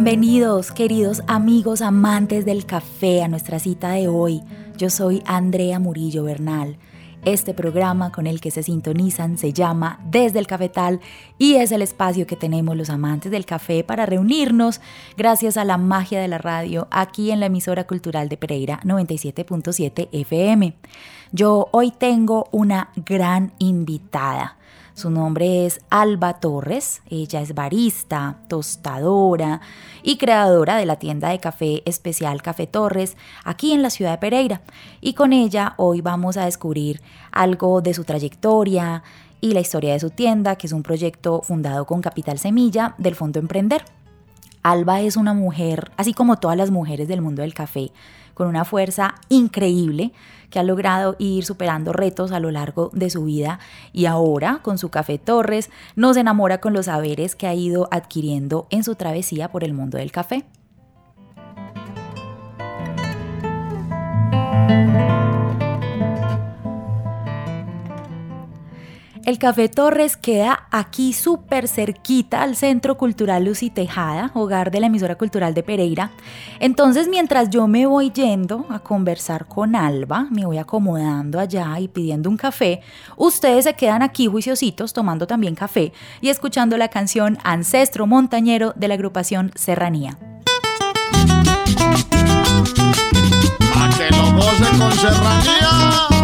Bienvenidos, queridos amigos amantes del café, a nuestra cita de hoy. Yo soy Andrea Murillo Bernal. Este programa con el que se sintonizan se llama Desde el Cafetal y es el espacio que tenemos los amantes del café para reunirnos gracias a la magia de la radio aquí en la emisora cultural de Pereira 97.7 FM. Yo hoy tengo una gran invitada. Su nombre es Alba Torres, ella es barista, tostadora y creadora de la tienda de café especial Café Torres aquí en la ciudad de Pereira. Y con ella hoy vamos a descubrir algo de su trayectoria y la historia de su tienda, que es un proyecto fundado con Capital Semilla del Fondo Emprender. Alba es una mujer, así como todas las mujeres del mundo del café, con una fuerza increíble que ha logrado ir superando retos a lo largo de su vida y ahora con su Café Torres nos enamora con los saberes que ha ido adquiriendo en su travesía por el mundo del café. El Café Torres queda aquí súper cerquita al Centro Cultural Lucy Tejada, hogar de la emisora cultural de Pereira. Entonces, mientras yo me voy yendo a conversar con Alba, me voy acomodando allá y pidiendo un café, ustedes se quedan aquí juiciositos tomando también café y escuchando la canción Ancestro Montañero de la agrupación Serranía. Que con serranía.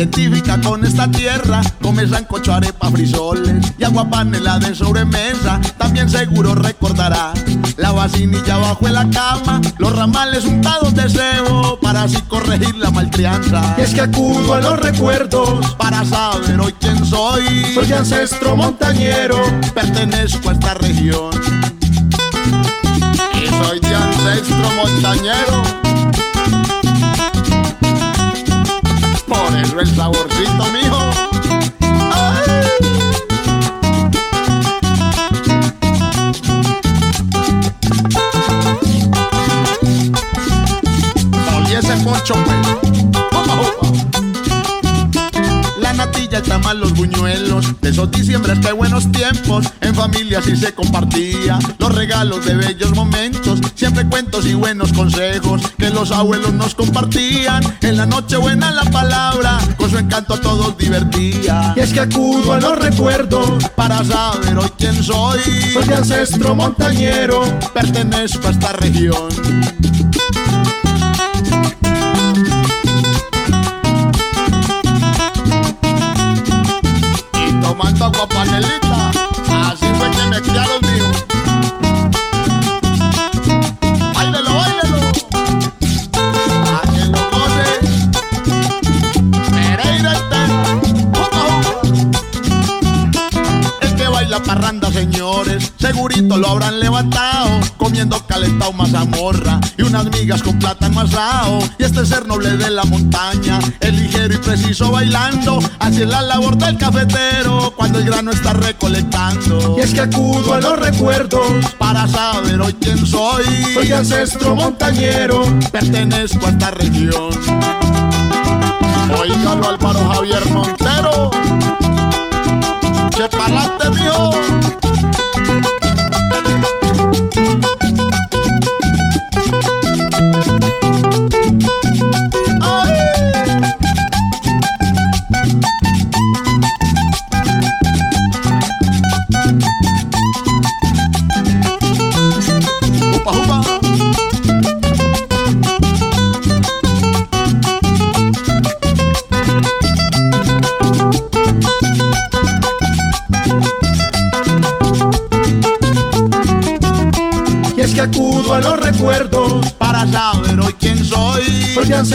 Identifica con esta tierra. Come sancocho, arepa, frisoles y agua panela de sobremesa. También seguro recordará la vacinilla bajo en la cama, los ramales untados de cebo para así corregir la malcrianza. Y es que acudo a los recuerdos, Para saber hoy quién soy, soy ancestro montañero. pertenezco a esta región. Y soy de ancestro montañero. Eso el saborcito, mijo. De esos diciembres que buenos tiempos. En familia sí se compartía Los regalos de bellos momentos. Siempre cuentos y buenos consejos Que los abuelos nos compartían. En la noche buena la palabra Con su encanto a todos divertía. Y es que acudo a los recuerdos, Para saber hoy quién soy. Soy de ancestro montañero. Pertenezco a esta región Y tomando segurito lo habrán levantado, comiendo calentado mazamorra y unas migas con plátano asado. Y este ser noble de la montaña, el ligero y preciso bailando, así es la labor del cafetero cuando el grano está recolectando. Y es que acudo a los recuerdos, Para saber hoy quién soy, soy ancestro montañero. pertenezco a esta región. Oígalo Álvaro Javier Montero. que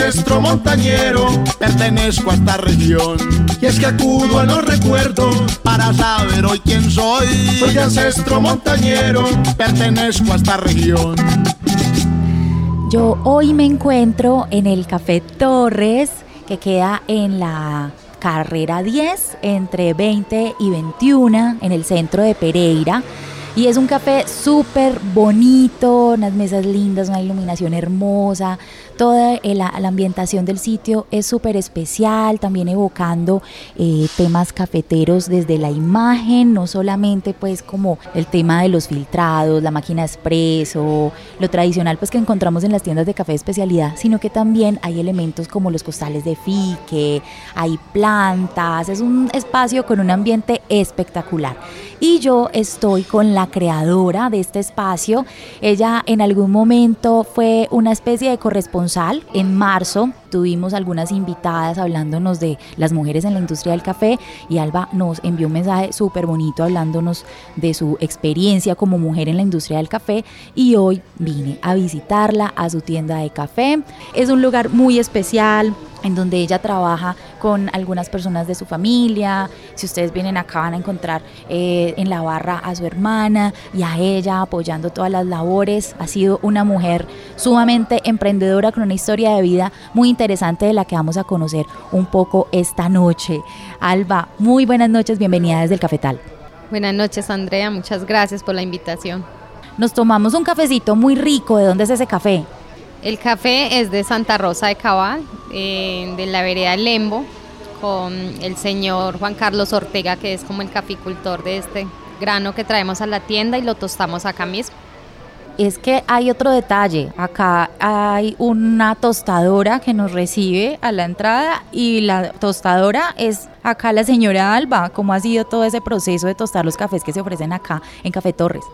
ancestro montañero, pertenezco a esta región. Y es que acudo a los recuerdos para saber hoy quién soy. Soy ancestro montañero, pertenezco a esta región. Yo hoy me encuentro en el Café Torres, que queda en la carrera 10 entre 20 y 21 en el centro de Pereira. Y es un café súper bonito, unas mesas lindas, una iluminación hermosa, toda la, ambientación del sitio es súper especial, también evocando eh, temas cafeteros desde la imagen, no solamente pues como el tema de los filtrados, la máquina expreso, lo tradicional pues que encontramos en las tiendas de café especialidad, sino que también hay elementos como los costales de fique, hay plantas, es un espacio con un ambiente espectacular. Y yo estoy con la creadora de este espacio. Ella en algún momento fue una especie de corresponsal. En marzo tuvimos algunas invitadas hablándonos de las mujeres en la industria del café y Alba nos envió un mensaje súper bonito hablándonos de su experiencia como mujer en la industria del café y hoy vine a visitarla a su tienda de café. Es un lugar muy especial en donde ella trabaja con algunas personas de su familia. Si ustedes vienen acá van a encontrar eh, en la barra a su y a ella apoyando todas las labores. Ha sido una mujer sumamente emprendedora con una historia de vida muy interesante de la que vamos a conocer un poco esta noche. Alba, muy buenas noches, bienvenida desde el Cafetal. Buenas noches Andrea, muchas gracias por la invitación. Nos tomamos un cafecito muy rico, ¿de dónde es ese café? El café es de Santa Rosa de Cabal, eh, de la vereda Lembo, con el señor Juan Carlos Ortega, que es como el caficultor de este grano que traemos a la tienda y lo tostamos acá mismo. Es que hay otro detalle, acá hay una tostadora que nos recibe a la entrada y la tostadora es acá la señora Alba, ¿cómo ha sido todo ese proceso de tostar los cafés que se ofrecen acá en Café Torres?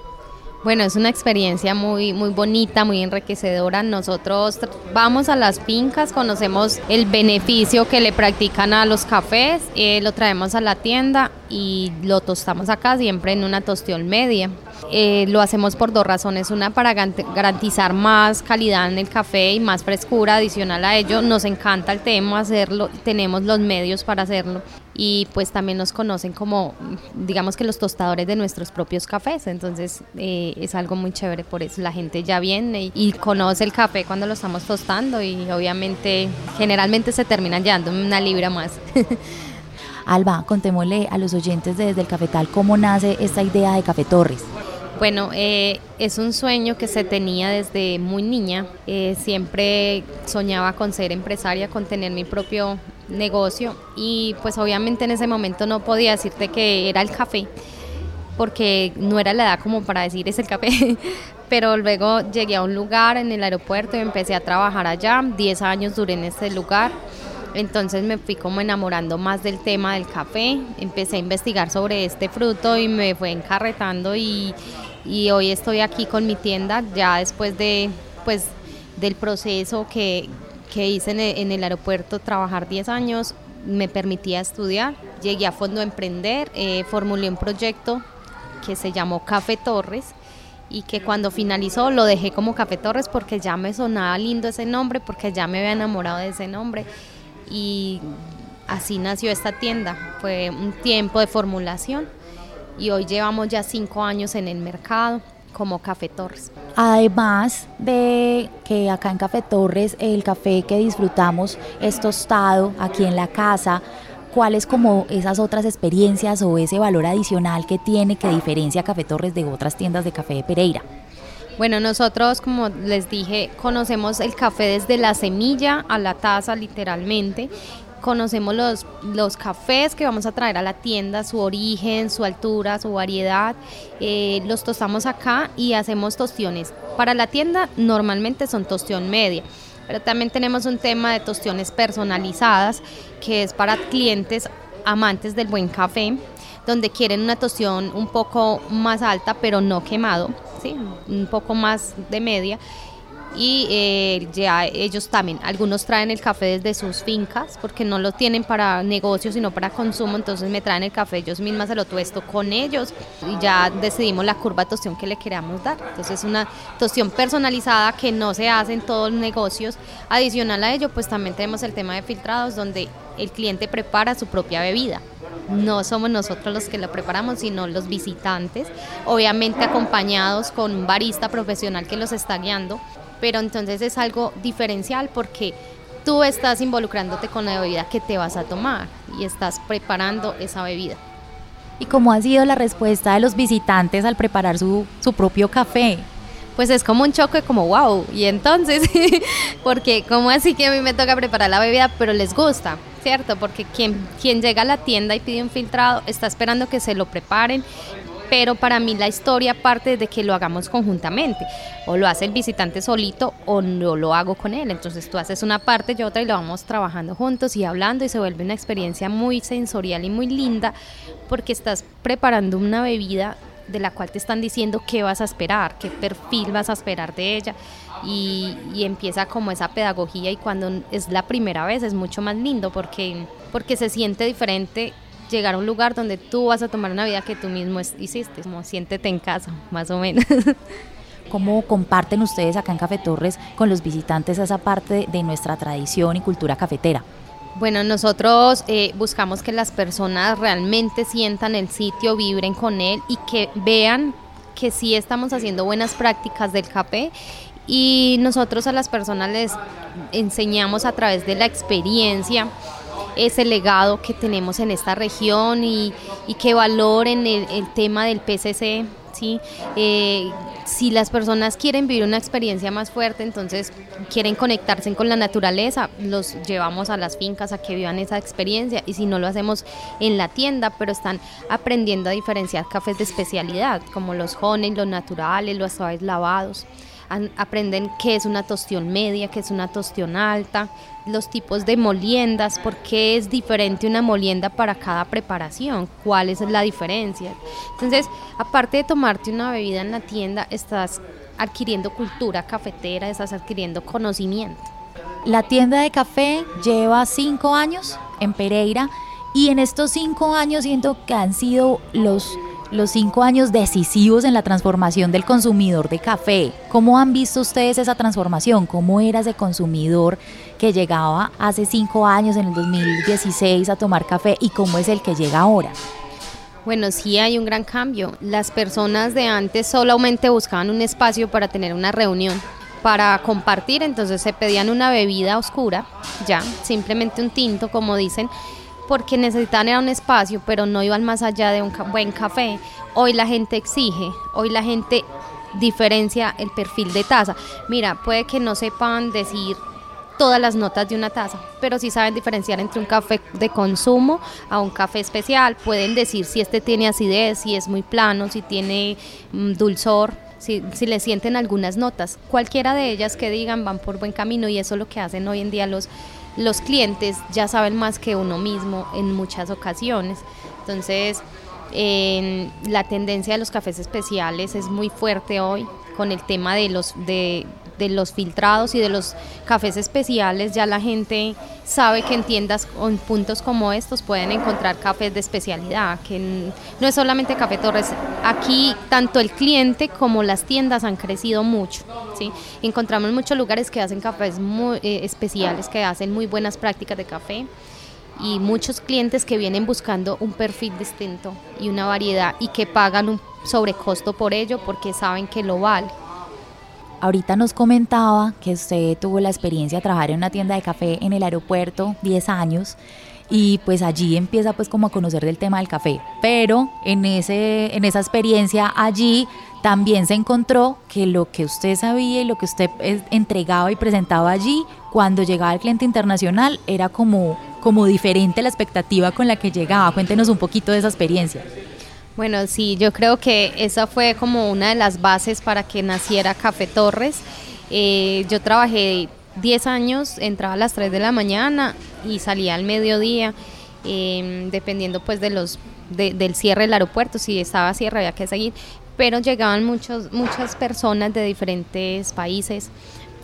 Bueno, es una experiencia muy, muy bonita, muy enriquecedora. Nosotros vamos a las fincas, conocemos el beneficio que le practican a los cafés, eh, lo traemos a la tienda y lo tostamos acá siempre en una tostión media. Eh, lo hacemos por dos razones. Una, para garantizar más calidad en el café y más frescura adicional a ello. Nos encanta el tema hacerlo, tenemos los medios para hacerlo y pues también nos conocen como, digamos que los tostadores de nuestros propios cafés, entonces eh, es algo muy chévere por eso, la gente ya viene y, conoce el café cuando lo estamos tostando y obviamente generalmente se terminan llevando una libra más. Alba, contémosle a los oyentes desde el Cafetal cómo nace esta idea de Café Torres. Bueno, eh, es un sueño que se tenía desde muy niña. Eh, siempre soñaba con ser empresaria, con tener mi propio negocio y pues obviamente en ese momento no podía decirte que era el café porque no era la edad como para decir es el café, pero luego llegué a un lugar en el aeropuerto y empecé a trabajar allá, 10 años duré en ese lugar, entonces me fui como enamorando más del tema del café, empecé a investigar sobre este fruto y me fue encarretando y, y hoy estoy aquí con mi tienda ya después de pues del proceso que, que hice en el, aeropuerto, trabajar 10 años, me permitía estudiar. Llegué a Fondo a Emprender, eh, formulé un proyecto que se llamó Café Torres y que cuando finalizó lo dejé como Café Torres porque ya me sonaba lindo ese nombre, porque ya me había enamorado de ese nombre y así nació esta tienda. Fue un tiempo de formulación y hoy llevamos ya cinco años en el mercado como Café Torres. Además de que acá en Café Torres el café que disfrutamos es tostado aquí en la casa, ¿cuáles como esas otras experiencias o ese valor adicional que tiene que diferencia Café Torres de otras tiendas de café de Pereira? Bueno, nosotros, como les dije, conocemos el café desde la semilla a la taza, literalmente, conocemos los, los cafés que vamos a traer a la tienda, su origen, su altura, su variedad. Eh, los tostamos acá y hacemos tostiones. Para la tienda normalmente son tostión media, pero también tenemos un tema de tostiones personalizadas que es para clientes amantes del buen café, donde quieren una tostión un poco más alta pero no quemado, ¿sí? un poco más de media y eh, ya ellos también, algunos traen el café desde sus fincas porque no lo tienen para negocio sino para consumo, entonces me traen el café, ellos mismas se lo tuesto con ellos y ya decidimos la curva de tostión que le queramos dar. Entonces es una tostión personalizada que no se hace en todos los negocios. Adicional a ello, pues también tenemos el tema de filtrados donde el cliente prepara su propia bebida. No somos nosotros los que lo preparamos, sino los visitantes, obviamente acompañados con un barista profesional que los está guiando pero entonces es algo diferencial porque tú estás involucrándote con la bebida que te vas a tomar y estás preparando esa bebida. ¿Y cómo ha sido la respuesta de los visitantes al preparar su, su propio café? Pues es como un choque, como wow. Y entonces, porque como así que a mí me toca preparar la bebida, pero les gusta, ¿cierto? Porque quien, quien llega a la tienda y pide un filtrado está esperando que se lo preparen pero para mí la historia parte de que lo hagamos conjuntamente. O lo hace el visitante solito o no lo hago con él. Entonces tú haces una parte, yo otra y lo vamos trabajando juntos y hablando y se vuelve una experiencia muy sensorial y muy linda porque estás preparando una bebida de la cual te están diciendo qué vas a esperar, qué perfil vas a esperar de ella y, y, empieza como esa pedagogía y cuando es la primera vez es mucho más lindo porque, porque se siente diferente llegar a un lugar donde tú vas a tomar una vida que tú mismo hiciste, como siéntete en casa, más o menos. ¿Cómo comparten ustedes acá en Café Torres con los visitantes esa parte de nuestra tradición y cultura cafetera? Bueno, nosotros eh, buscamos que las personas realmente sientan el sitio, vibren con él y que vean que sí estamos haciendo buenas prácticas del café y nosotros a las personas les enseñamos a través de la experiencia ese legado que tenemos en esta región y, que valoren el, tema del PCC. ¿sí? Eh, si las personas quieren vivir una experiencia más fuerte, entonces quieren conectarse con la naturaleza, los llevamos a las fincas a que vivan esa experiencia y si no lo hacemos en la tienda, pero están aprendiendo a diferenciar cafés de especialidad, como los honey, los naturales, los suaves lavados aprenden qué es una tostión media, qué es una tostión alta, los tipos de moliendas, por qué es diferente una molienda para cada preparación, cuál es la diferencia. Entonces, aparte de tomarte una bebida en la tienda, estás adquiriendo cultura cafetera, estás adquiriendo conocimiento. La tienda de café lleva cinco años en Pereira y en estos cinco años siento que han sido los los cinco años decisivos en la transformación del consumidor de café. ¿Cómo han visto ustedes esa transformación? ¿Cómo era ese consumidor que llegaba hace cinco años, en el 2016, a tomar café y cómo es el que llega ahora? Bueno, sí hay un gran cambio. Las personas de antes solamente buscaban un espacio para tener una reunión, para compartir, entonces se pedían una bebida oscura, ya, simplemente un tinto, como dicen, porque necesitaban un espacio, pero no iban más allá de un buen café. Hoy la gente exige, hoy la gente diferencia el perfil de taza. Mira, puede que no sepan decir todas las notas de una taza, pero sí saben diferenciar entre un café de consumo a un café especial. Pueden decir si este tiene acidez, si es muy plano, si tiene mm, dulzor. Si, si, le sienten algunas notas, cualquiera de ellas que digan van por buen camino y eso es lo que hacen hoy en día los, los clientes ya saben más que uno mismo en muchas ocasiones. Entonces, la tendencia de los cafés especiales es muy fuerte hoy con el tema de los, de, de los filtrados y de los cafés especiales, ya la gente sabe que en tiendas o en puntos como estos pueden encontrar cafés de especialidad, que no es solamente Café Torres, aquí tanto el cliente como las tiendas han crecido mucho, ¿sí? encontramos muchos lugares que hacen cafés muy eh, especiales, que hacen muy buenas prácticas de café y muchos clientes que vienen buscando un perfil distinto y una variedad y que pagan un sobrecosto por ello porque saben que lo vale. Ahorita nos comentaba que usted tuvo la experiencia de trabajar en una tienda de café en el aeropuerto, 10 años, y pues allí empieza pues como a conocer del tema del café. Pero en, ese, en esa experiencia allí también se encontró que lo que usted sabía y lo que usted entregaba y presentaba allí, cuando llegaba el cliente internacional, era como, como diferente la expectativa con la que llegaba. Cuéntenos un poquito de esa experiencia. Bueno, sí, yo creo que esa fue como una de las bases para que naciera Café Torres. Eh, yo trabajé 10 años, entraba a las 3 de la mañana y salía al mediodía, em, dependiendo pues de los del cierre del aeropuerto, si estaba cierre había que seguir, pero llegaban muchos, muchas personas de diferentes países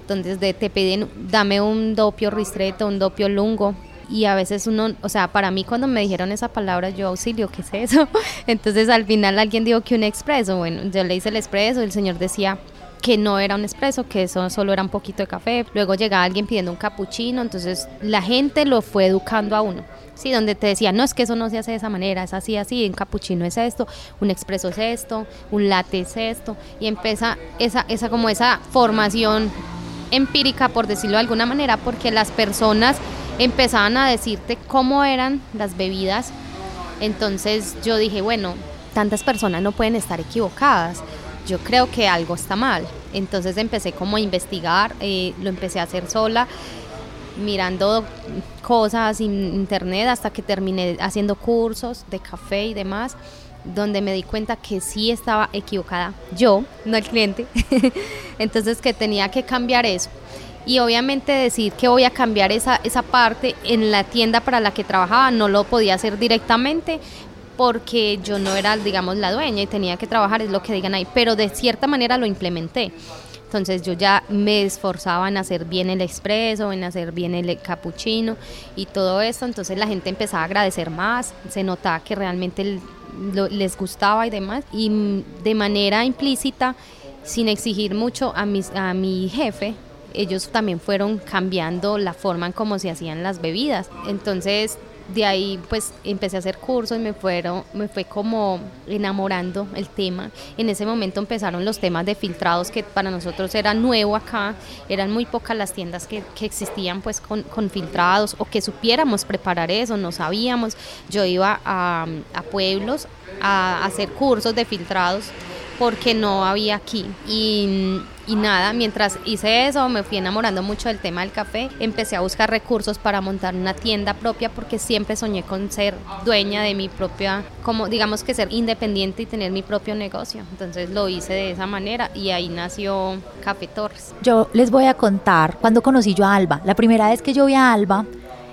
Entonces te piden, dame un dopio ristreto, un dopio lungo, y a veces uno, o sea, para mí cuando me dijeron esa palabra, yo auxilio, ¿qué es eso? Entonces al final alguien dijo que un expreso, bueno, yo le hice el expreso, el señor decía que no era un expreso, que eso solo era un poquito de café, luego llegaba alguien pidiendo un capuchino, entonces la gente lo fue educando a uno. Sí, donde te decía, no, es que eso no se hace de esa manera, es así, así, un capuchino es esto, un expreso es esto, un latte es esto, y empieza esa, esa como esa formación empírica, por decirlo de alguna manera, porque las personas empezaban a decirte cómo eran las bebidas. Entonces yo dije, bueno, tantas personas no pueden estar equivocadas. Yo creo que algo está mal. Entonces empecé como a investigar, eh, lo empecé a hacer sola, mirando cosas en internet hasta que terminé haciendo cursos de café y demás, donde me di cuenta que sí estaba equivocada yo, no el cliente. Entonces que tenía que cambiar eso y obviamente decir que voy a cambiar esa, esa parte en la tienda para la que trabajaba no lo podía hacer directamente porque yo no era, digamos, la dueña y tenía que trabajar, es lo que digan ahí, pero de cierta manera lo implementé. Entonces yo ya me esforzaba en hacer bien el expreso, en hacer bien el cappuccino y todo esto. Entonces la gente empezaba a agradecer más, se notaba que realmente les gustaba y demás. Y de manera implícita, sin exigir mucho a, mis, a mi jefe, ellos también fueron cambiando la forma en cómo se hacían las bebidas. Entonces, de ahí pues empecé a hacer cursos y me fueron me fue como enamorando el tema. En ese momento empezaron los temas de filtrados que para nosotros era nuevo acá. Eran muy pocas las tiendas que, que existían pues con, con, filtrados o que supiéramos preparar eso no sabíamos. Yo iba a, a pueblos a hacer cursos de filtrados porque no había aquí. Y, nada, mientras hice eso, me fui enamorando mucho del tema del café. Empecé a buscar recursos para montar una tienda propia porque siempre soñé con ser dueña de mi propia, como digamos que ser independiente y tener mi propio negocio. Entonces lo hice de esa manera y ahí nació Café Torres. Yo les voy a contar cuando conocí yo a Alba. La primera vez que yo vi a Alba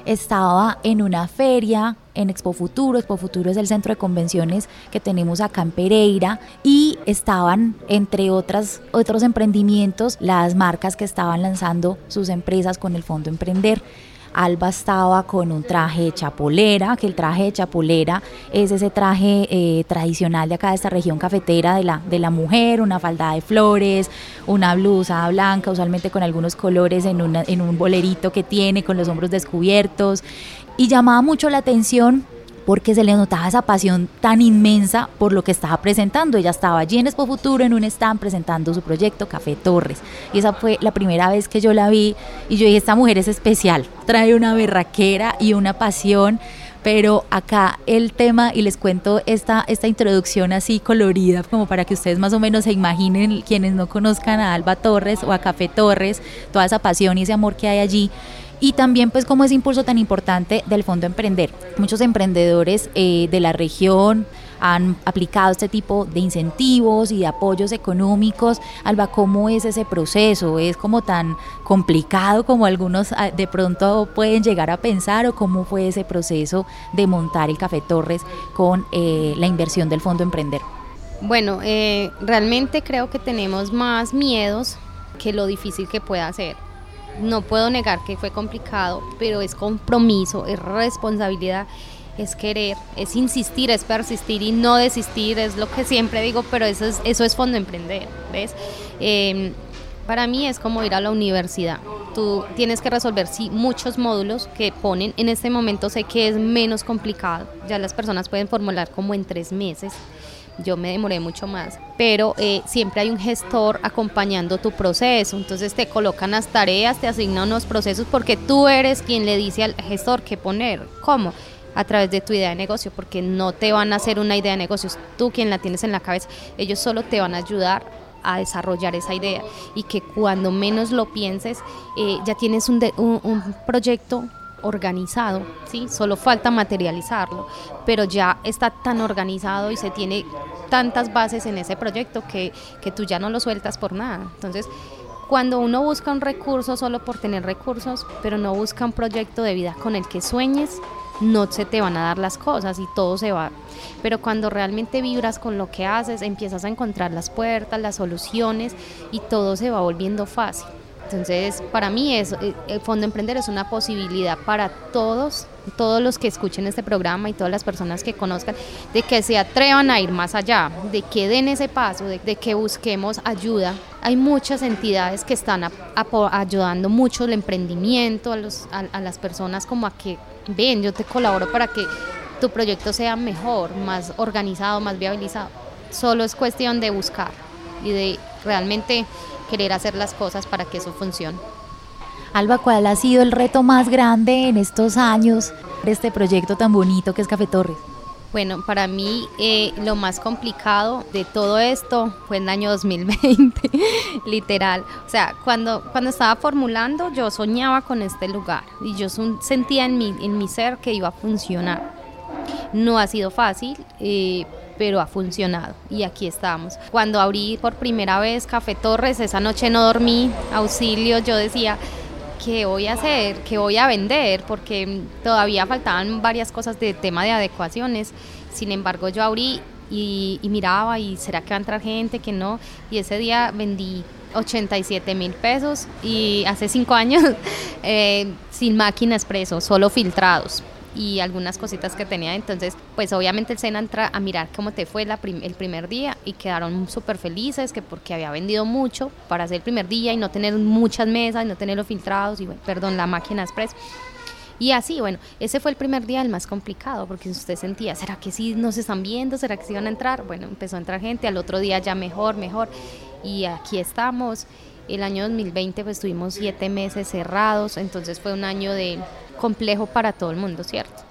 estaba en una feria en Expo Futuro. Expo Futuro es el centro de convenciones que tenemos acá en Pereira y estaban, entre otras, otros emprendimientos, las marcas que estaban lanzando sus empresas con el Fondo Emprender. Alba estaba con un traje de chapolera, que el traje de chapolera es ese traje eh, tradicional de acá de esta región cafetera de la, de la mujer, una falda de flores, una blusa blanca, usualmente con algunos colores en, una, en un bolerito que tiene, con los hombros descubiertos. Y llamaba mucho la atención porque se le notaba esa pasión tan inmensa por lo que estaba presentando. Ella estaba allí en Expo Futuro en un stand presentando su proyecto Café Torres. Y esa fue la primera vez que yo la vi y yo dije, esta mujer es especial, trae una berraquera y una pasión. Pero acá el tema, y les cuento esta, esta introducción así colorida, como para que ustedes más o menos se imaginen, quienes no conozcan a Alba Torres o a Café Torres, toda esa pasión y ese amor que hay allí y también pues como ese impulso tan importante del Fondo Emprender. Muchos emprendedores eh, de la región han aplicado este tipo de incentivos y de apoyos económicos. Alba, ¿cómo es ese proceso? ¿Es como tan complicado como algunos ah, de pronto pueden llegar a pensar o cómo fue ese proceso de montar el Café Torres con eh, la inversión del Fondo Emprender? Bueno, eh, realmente creo que tenemos más miedos que lo difícil que pueda ser no puedo negar que fue complicado, pero es compromiso, es responsabilidad, es querer, es insistir, es persistir y no desistir, es lo que siempre digo, pero eso es, eso es fondo emprender, ¿ves? Em, para mí es como ir a la universidad. Tú tienes que resolver sí, muchos módulos que ponen. En este momento sé que es menos complicado. Ya las personas pueden formular como en tres meses yo me demoré mucho más, pero eh, siempre hay un gestor acompañando tu proceso, entonces te colocan las tareas, te asignan unos procesos porque tú eres quien le dice al gestor qué poner, cómo, a través de tu idea de negocio, porque no te van a hacer una idea de negocio, tú quien la tienes en la cabeza, ellos solo te van a ayudar a desarrollar esa idea. Y que cuando menos lo pienses eh, ya tienes un, un, un proyecto organizado, ¿sí? Solo falta materializarlo, pero ya está tan organizado y se tiene tantas bases en ese proyecto que, que tú ya no lo sueltas por nada. Entonces, cuando uno busca un recurso solo por tener recursos, pero no busca un proyecto de vida con el que sueñes, no se te van a dar las cosas y todo se va. Pero cuando realmente vibras con lo que haces, empiezas a encontrar las puertas, las soluciones y todo se va volviendo fácil. Entonces, para mí es, eh, el Fondo Emprender es una posibilidad para todos, todos los que escuchen este programa y todas las personas que conozcan, de que se atrevan a ir más allá, de que den ese paso, de, que busquemos ayuda. Hay muchas entidades que están ayudando mucho el emprendimiento, a, los, a las personas como a que, ven, yo te colaboro para que tu proyecto sea mejor, más organizado, más viabilizado. Solo es cuestión de buscar y de realmente querer hacer las cosas para que eso funcione. Alba, ¿cuál ha sido el reto más grande en estos años de este proyecto tan bonito que es Café Torres? Bueno, para mí eh, lo más complicado de todo esto fue en el año 2020, literal. O sea, cuando, cuando estaba formulando, yo soñaba con este lugar y yo sentía en mi, en mi ser que iba a funcionar. No ha sido fácil, eh, pero ha funcionado y aquí estamos. Cuando abrí por primera vez Café Torres, esa noche no dormí, auxilio, yo decía, ¿qué voy a hacer? ¿Qué voy a vender? Porque todavía faltaban varias cosas de tema de adecuaciones. Sin embargo, yo abrí y, miraba y será que va a entrar gente, que no. Y ese día vendí 87 mil pesos y hace cinco años eh, sin máquina expreso, solo filtrados y algunas cositas que tenía. Entonces, pues obviamente el SENA entra a mirar cómo te fue la el primer día y quedaron súper felices que porque había vendido mucho para hacer el primer día y no tener muchas mesas y no tenerlos filtrados y, bueno, perdón, la máquina express. Y así, bueno, ese fue el primer día el más complicado, porque usted sentía, ¿será que sí nos están viendo? ¿Será que sí van a entrar? Bueno, empezó a entrar gente, al otro día ya mejor, mejor. Y aquí estamos. El año 2020 pues tuvimos siete meses cerrados, entonces fue un año de complejo para todo el mundo, ¿cierto?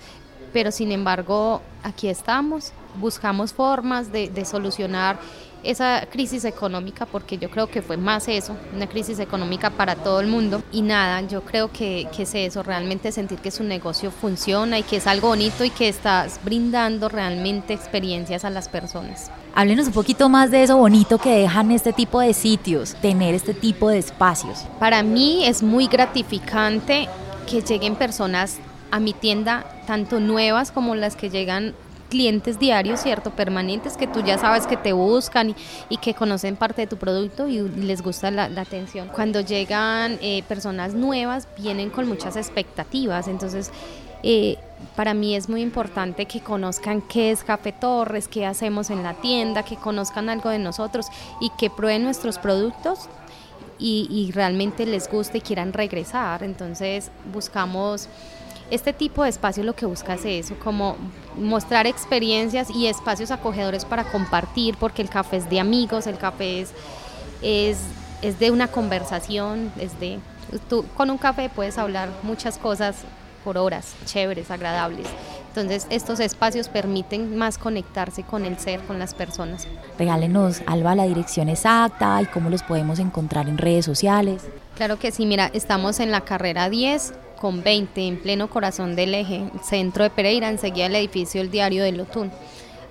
Pero sin embargo, aquí estamos, buscamos formas de, solucionar esa crisis económica, porque yo creo que fue más eso, una crisis económica para todo el mundo. Y nada, yo creo que, que, es eso, realmente sentir que su negocio funciona y que es algo bonito y que estás brindando realmente experiencias a las personas. Háblenos un poquito más de eso bonito que dejan este tipo de sitios, tener este tipo de espacios. Para mí es muy gratificante que lleguen personas a mi tienda, tanto nuevas como las que llegan clientes diarios, ¿cierto? Permanentes que tú ya sabes que te buscan y, que conocen parte de tu producto y les gusta la, atención. Cuando llegan eh, personas nuevas, vienen con muchas expectativas, entonces... Eh, para mí es muy importante que conozcan qué es Café Torres, qué hacemos en la tienda, que conozcan algo de nosotros y que prueben nuestros productos y, realmente les guste y quieran regresar. Entonces buscamos este tipo de espacio lo que busca es eso, como mostrar experiencias y espacios acogedores para compartir, porque el café es de amigos, el café es, es, es de una conversación, es de, tú con un café puedes hablar muchas cosas por horas, chéveres, agradables. Entonces estos espacios permiten más conectarse con el ser, con las personas. Regálenos, Alba, la dirección exacta y cómo los podemos encontrar en redes sociales. Claro que sí, mira, estamos en la carrera 10 con 20 en pleno corazón del eje, centro de Pereira, enseguida el edificio El Diario de Lotún.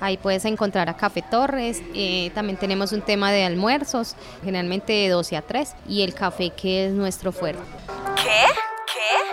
Ahí puedes encontrar a Café Torres. Eh, también tenemos un tema de almuerzos, generalmente de 12 a 3, y el café que es nuestro fuerte. ¿Qué? ¿Qué?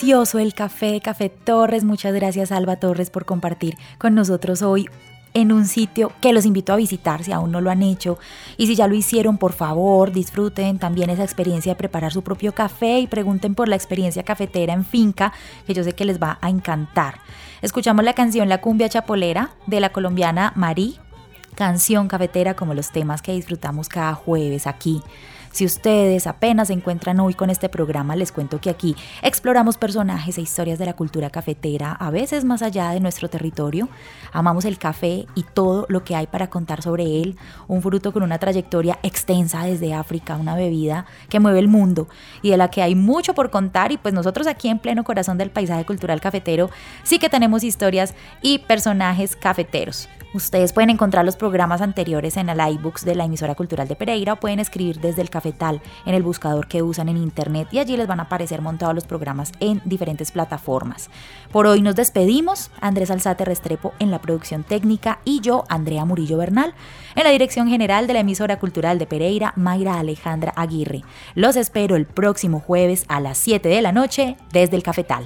El café, Café Torres. Muchas gracias Alba Torres por compartir con nosotros hoy en un sitio que los invito a visitar si aún no lo han hecho. Y si ya lo hicieron, por favor, disfruten también esa experiencia de preparar su propio café y pregunten por la experiencia cafetera en finca, que yo sé que les va a encantar. Escuchamos la canción La cumbia chapolera de la colombiana Marí, canción cafetera como los temas que disfrutamos cada jueves aquí. Si ustedes apenas se encuentran hoy con este programa, les cuento que aquí exploramos personajes e historias de la cultura cafetera, a veces más allá de nuestro territorio. Amamos el café y todo lo que hay para contar sobre él, un fruto con una trayectoria extensa desde África, una bebida que mueve el mundo y de la que hay mucho por contar y pues nosotros aquí en pleno corazón del paisaje cultural cafetero sí que tenemos historias y personajes cafeteros. Ustedes pueden encontrar los programas anteriores en el iBooks de la emisora cultural de Pereira o pueden escribir desde el en el buscador que usan en internet y allí les van a aparecer montados los programas en diferentes plataformas. Por hoy nos despedimos, Andrés Alzate Restrepo en la producción técnica y yo, Andrea Murillo Bernal, en la dirección general de la emisora cultural de Pereira, Mayra Alejandra Aguirre. Los espero el próximo jueves a las 7 de la noche desde el cafetal.